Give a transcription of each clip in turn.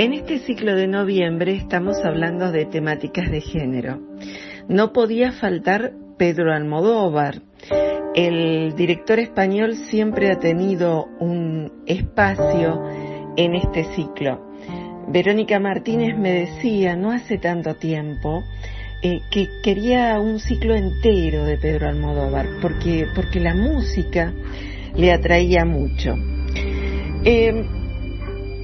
En este ciclo de noviembre estamos hablando de temáticas de género. No podía faltar Pedro Almodóvar. El director español siempre ha tenido un espacio en este ciclo. Verónica Martínez me decía no hace tanto tiempo eh, que quería un ciclo entero de Pedro Almodóvar porque, porque la música le atraía mucho. Eh,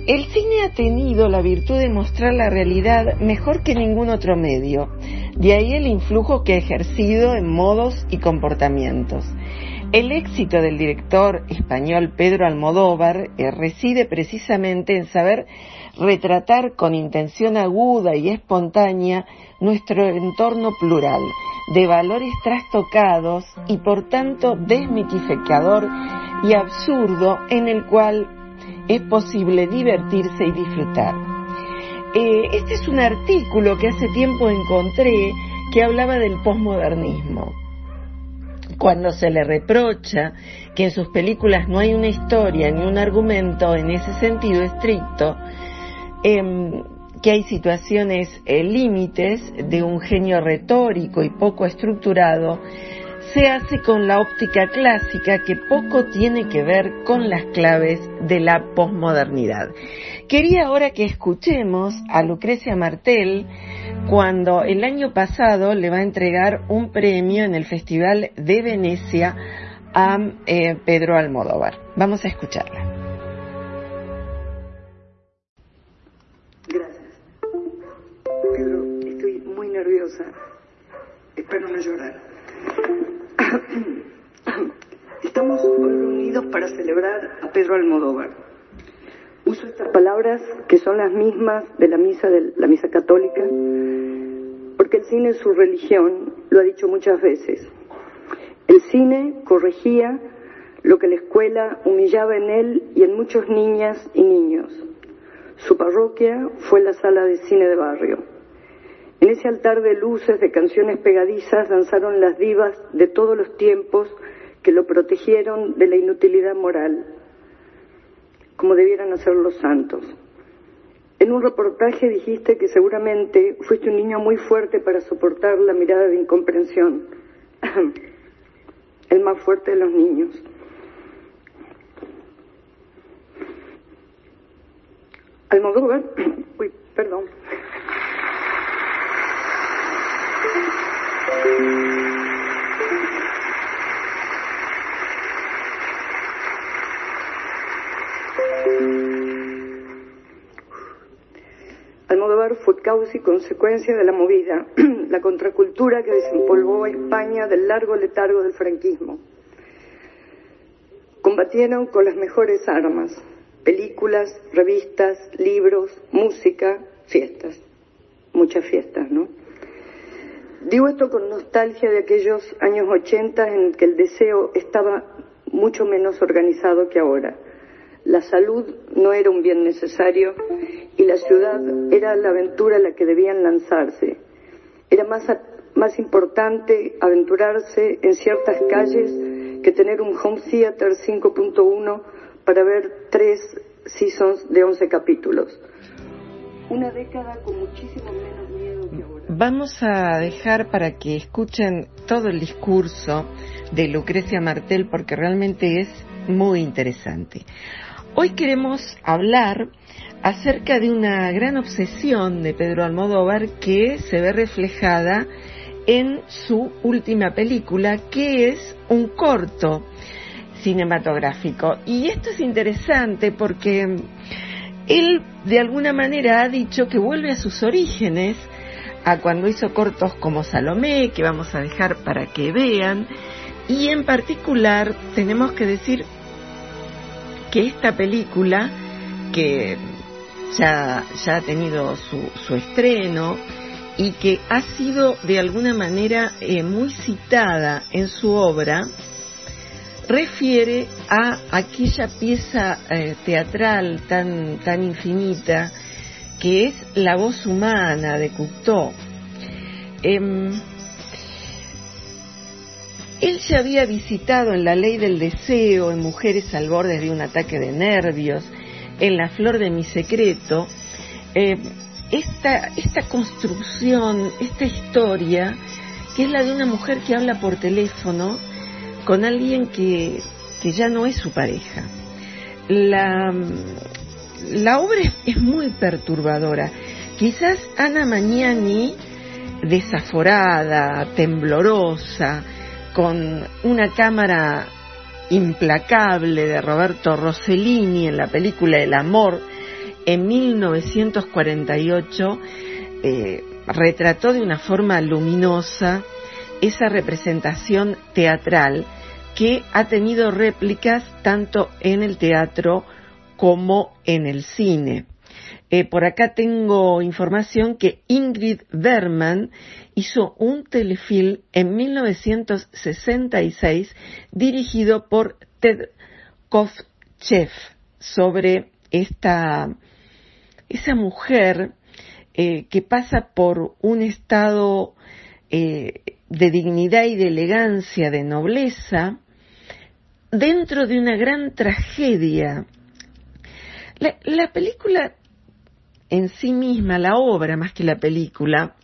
el cine ha tenido la virtud de mostrar la realidad mejor que ningún otro medio, de ahí el influjo que ha ejercido en modos y comportamientos. El éxito del director español Pedro Almodóvar eh, reside precisamente en saber retratar con intención aguda y espontánea nuestro entorno plural, de valores trastocados y por tanto desmitificador y absurdo en el cual es posible divertirse y disfrutar. Eh, este es un artículo que hace tiempo encontré que hablaba del posmodernismo. Cuando se le reprocha que en sus películas no hay una historia ni un argumento en ese sentido estricto, em, que hay situaciones eh, límites de un genio retórico y poco estructurado, se hace con la óptica clásica que poco tiene que ver con las claves de la posmodernidad. Quería ahora que escuchemos a Lucrecia Martel cuando el año pasado le va a entregar un premio en el Festival de Venecia a eh, Pedro Almodóvar. Vamos a escucharla. Gracias. Pedro, estoy muy nerviosa. Espero no llorar. Estamos reunidos para celebrar a Pedro Almodóvar. Uso estas palabras que son las mismas de la misa de la misa católica, porque el cine es su religión, lo ha dicho muchas veces. El cine corregía lo que la escuela humillaba en él y en muchos niñas y niños. Su parroquia fue la sala de cine de barrio. En ese altar de luces, de canciones pegadizas, danzaron las divas de todos los tiempos que lo protegieron de la inutilidad moral, como debieran hacer los santos. En un reportaje dijiste que seguramente fuiste un niño muy fuerte para soportar la mirada de incomprensión, el más fuerte de los niños. Almodóvar, uy, perdón. Causa y consecuencia de la movida, la contracultura que desempolvó a España del largo letargo del franquismo. Combatieron con las mejores armas, películas, revistas, libros, música, fiestas, muchas fiestas, ¿no? Digo esto con nostalgia de aquellos años 80 en que el deseo estaba mucho menos organizado que ahora. La salud no era un bien necesario y la ciudad era la aventura a la que debían lanzarse. Era más, más importante aventurarse en ciertas calles que tener un home theater 5.1 para ver tres seasons de 11 capítulos. Una década con muchísimo menos miedo que ahora. Vamos a dejar para que escuchen todo el discurso de Lucrecia Martel porque realmente es muy interesante. Hoy queremos hablar acerca de una gran obsesión de Pedro Almodóvar que se ve reflejada en su última película, que es un corto cinematográfico. Y esto es interesante porque él de alguna manera ha dicho que vuelve a sus orígenes, a cuando hizo cortos como Salomé, que vamos a dejar para que vean, y en particular tenemos que decir que esta película, que ya, ya ha tenido su, estreno y que ha sido de alguna manera eh, muy citada en su obra, refiere a aquella pieza eh, teatral tan, tan infinita que es La voz humana de Cocteau. Em, él ya había visitado en La ley del deseo, en Mujeres al borde de un ataque de nervios, en La flor de mi secreto, em, esta, esta construcción, esta historia, que es la de una mujer que habla por teléfono con alguien que, que ya no es su pareja. La, la obra es, muy perturbadora. Quizás Ana Magnani, desaforada, temblorosa, con una cámara implacable de Roberto Rossellini en la película El amor en 1948, eh, retrató de una forma luminosa esa representación teatral que ha tenido réplicas tanto en el teatro como en el cine. Eh, por acá tengo información que Ingrid Berman hizo un telefilm en 1966 dirigido por Ted Kovchev sobre esta esa mujer eh, que pasa por un estado eh, de dignidad y de elegancia, de nobleza, dentro de una gran tragedia. La, película en sí misma, la obra más que la película,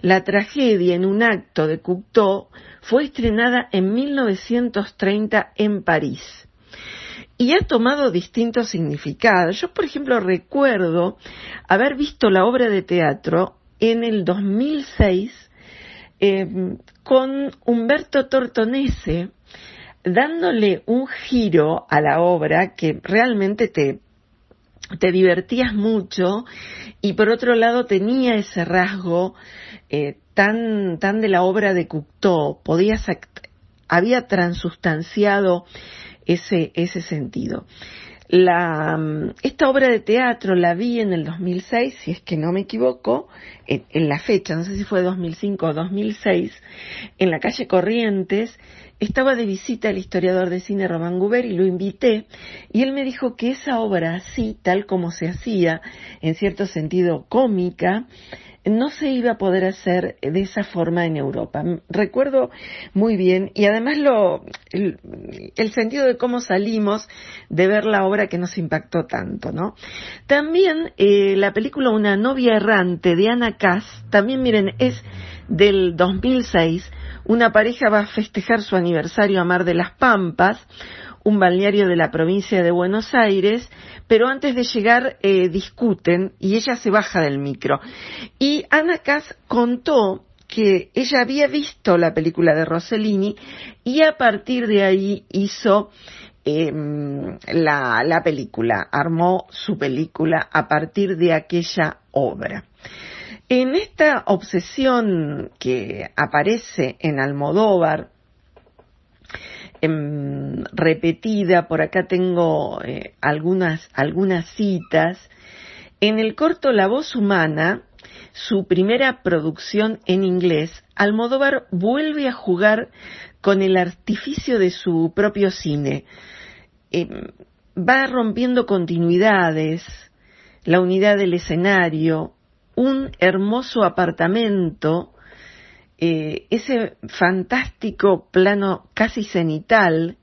la tragedia en un acto de Cocteau fue estrenada en 1930 en París y ha tomado distintos significados. Yo, por ejemplo, recuerdo haber visto la obra de teatro en el 2006 eh, con Humberto Tortonese, dándole un giro a la obra que realmente te, te divertías mucho y por otro lado tenía ese rasgo eh, tan, tan de la obra de Cocteau, podías, había transustanciado ese, ese sentido. La, mm, esta obra de teatro la vi en el 2006, si es que no me equivoco, en, en, la fecha, no sé si fue 2005 o 2006, en la calle Corrientes, estaba de visita el historiador de cine Román Guber y lo invité y él me dijo que esa obra así, tal como se hacía, en cierto sentido cómica, no se iba a poder hacer de esa forma en Europa. Recuerdo muy bien y además lo, el, sentido de cómo salimos de ver la obra que nos impactó tanto, ¿no? También eh, la película Una novia errante de Ana Cass, también miren, es del 2006, una pareja va a festejar su aniversario a Mar de las Pampas, un balneario de la provincia de Buenos Aires, pero antes de llegar eh, discuten y ella se baja del micro. Y Ana Cass contó que ella había visto la película de Rossellini y a partir de ahí hizo em, la, la película, armó su película a partir de aquella obra. En esta obsesión que aparece en Almodóvar, em, repetida, por acá tengo eh, algunas, algunas citas, en el corto La voz humana, su primera producción en inglés, Almodóvar vuelve a jugar con el artificio de su propio cine. Em, va rompiendo continuidades, la unidad del escenario, un hermoso apartamento, eh, ese fantástico plano casi cenital,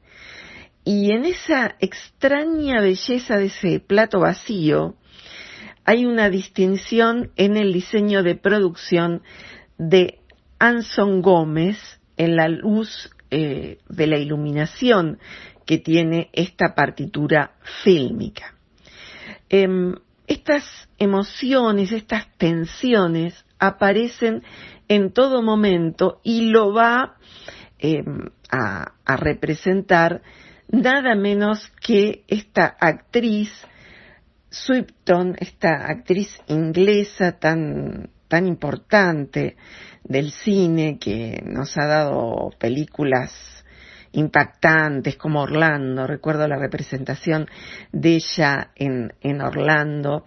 y en esa extraña belleza de ese plato vacío, hay una distinción en el diseño de producción de Anson Gómez en la luz eh, de la iluminación que tiene esta partitura fílmica. Em, estas emociones, estas tensiones aparecen en todo momento y lo va em, a, a representar nada menos que esta actriz Swipton, esta actriz inglesa tan, tan importante del cine que nos ha dado películas impactantes como Orlando. Recuerdo la representación de ella en, en Orlando,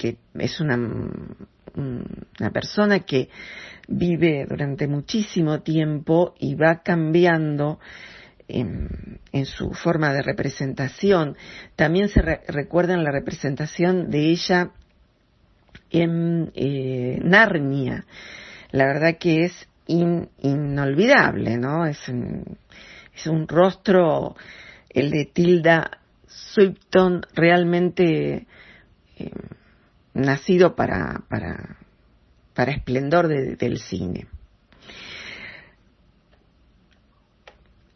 que es una, una persona que vive durante muchísimo tiempo y va cambiando en, su forma de representación. También se recuerda en la representación de ella en eh, Narnia. La verdad que es inolvidable, ¿no? Es es un rostro, el de Tilda Swifton, realmente nacido para, para, para esplendor del cine.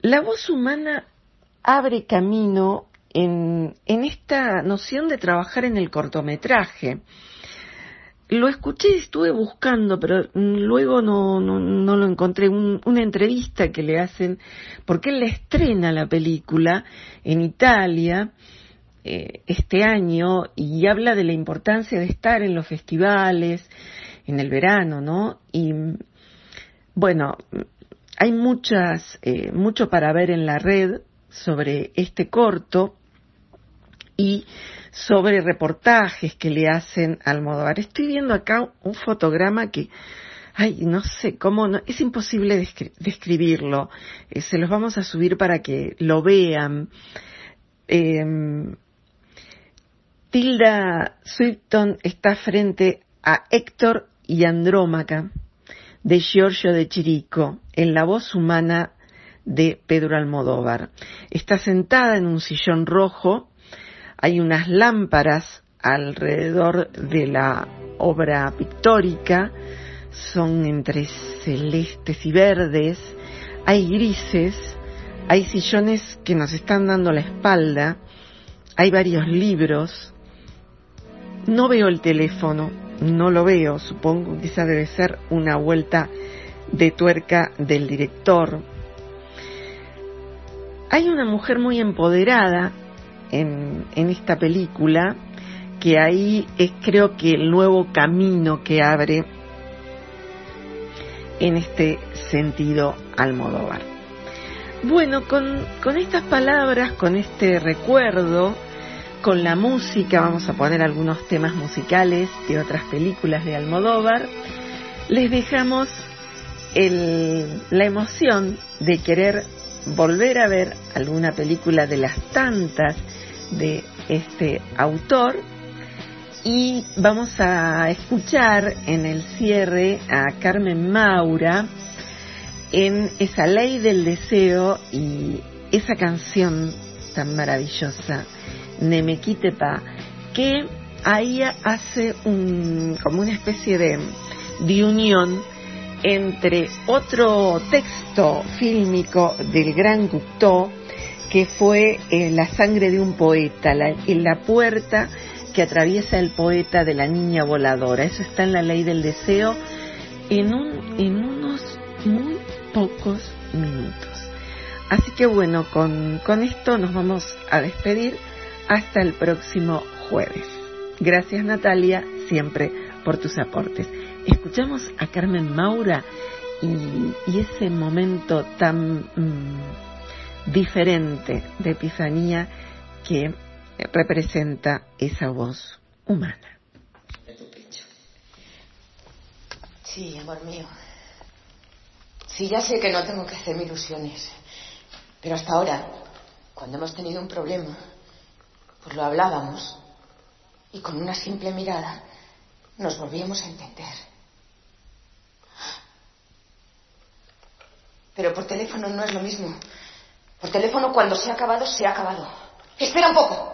La voz humana abre camino en, en esta noción de trabajar en el cortometraje lo escuché estuve buscando, pero luego no, no, lo encontré. una entrevista que le hacen, porque él le estrena la película en Italia eh, este año y habla de la importancia de estar en los festivales, en el verano, ¿no? Y bueno, hay muchas, eh, mucho para ver en la red sobre este corto y sobre reportajes que le hacen al Almodóvar. Estoy viendo acá un fotograma que, ay, no sé cómo, no, es imposible describirlo. Eh, se los vamos a subir para que lo vean. Em, Tilda Swifton está frente a Héctor y Andrómaca de Giorgio de Chirico en la voz humana de Pedro Almodóvar. Está sentada en un sillón rojo. Hay unas lámparas alrededor de la obra pictórica, son entre celestes y verdes, hay grises, hay sillones que nos están dando la espalda, hay varios libros, no veo el teléfono, no lo veo, supongo que esa debe ser una vuelta de tuerca del director. Hay una mujer muy empoderada en, esta película, que ahí es creo que el nuevo camino que abre en este sentido Almodóvar. Bueno, con, con estas palabras, con este recuerdo, con la música, vamos a poner algunos temas musicales de otras películas de Almodóvar, les dejamos la emoción de querer volver a ver alguna película de las tantas de este autor. Y vamos a escuchar en el cierre a Carmen Maura en esa ley del deseo y esa canción tan maravillosa, Nemequitepa, que ahí hace un, como una especie de, de unión entre otro texto fílmico del gran Cocteau que fue eh, La sangre de un poeta, la, puerta que atraviesa el poeta de la niña voladora. Eso está en la ley del deseo en, un, en unos muy pocos minutos. Así que bueno, con esto nos vamos a despedir hasta el próximo jueves. Gracias Natalia, siempre por tus aportes. Escuchamos a Carmen Maura y, ese momento tan... Mm, diferente de epifanía que representa esa voz humana. Sí, amor mío. Sí, ya sé que no tengo que hacerme ilusiones. Pero hasta ahora, cuando hemos tenido un problema, pues lo hablábamos y con una simple mirada nos volvíamos a entender. Pero por teléfono no es lo mismo. El teléfono cuando se ha acabado, se ha acabado. Espera un poco.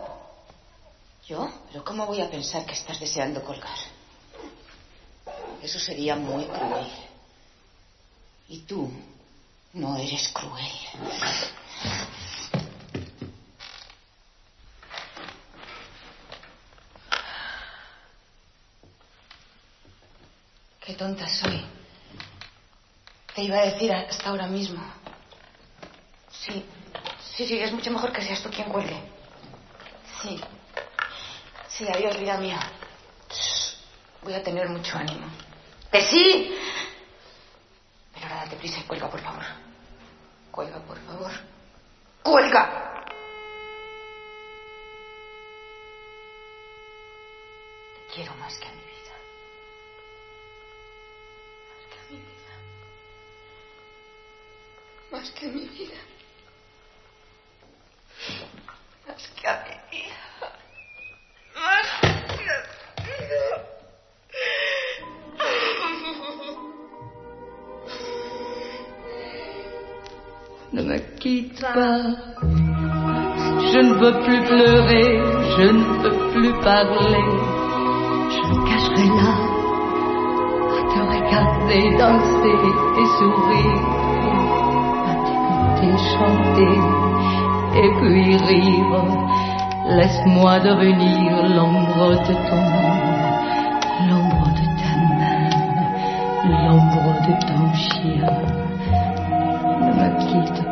¿Yo? Pero ¿cómo voy a pensar que estás deseando colgar? Eso sería muy cruel. Y tú no eres cruel. Qué tonta soy. Te iba a decir hasta ahora mismo. Sí, sí, sí, es mucho mejor que seas tú quien cuelgue. Sí. Sí, adiós, vida mía. Voy a tener mucho ánimo. ¡Que sí! Pero ahora date prisa y cuelga, por favor. Cuelga, por favor. ¡Cuelga! Te quiero más que a mi Más que a mi vida. Más que a mi vida. Más que a mi vida. Ne me quitte pas. Je ne veux plus pleurer, je ne veux plus parler. Je me cacherai là à te regarder danser et sourire, chanter, chanter, et puis rire. Laisse-moi devenir l'ombre de ton nom, l'ombre de ta main, l'ombre de ton chien. Ne me quitte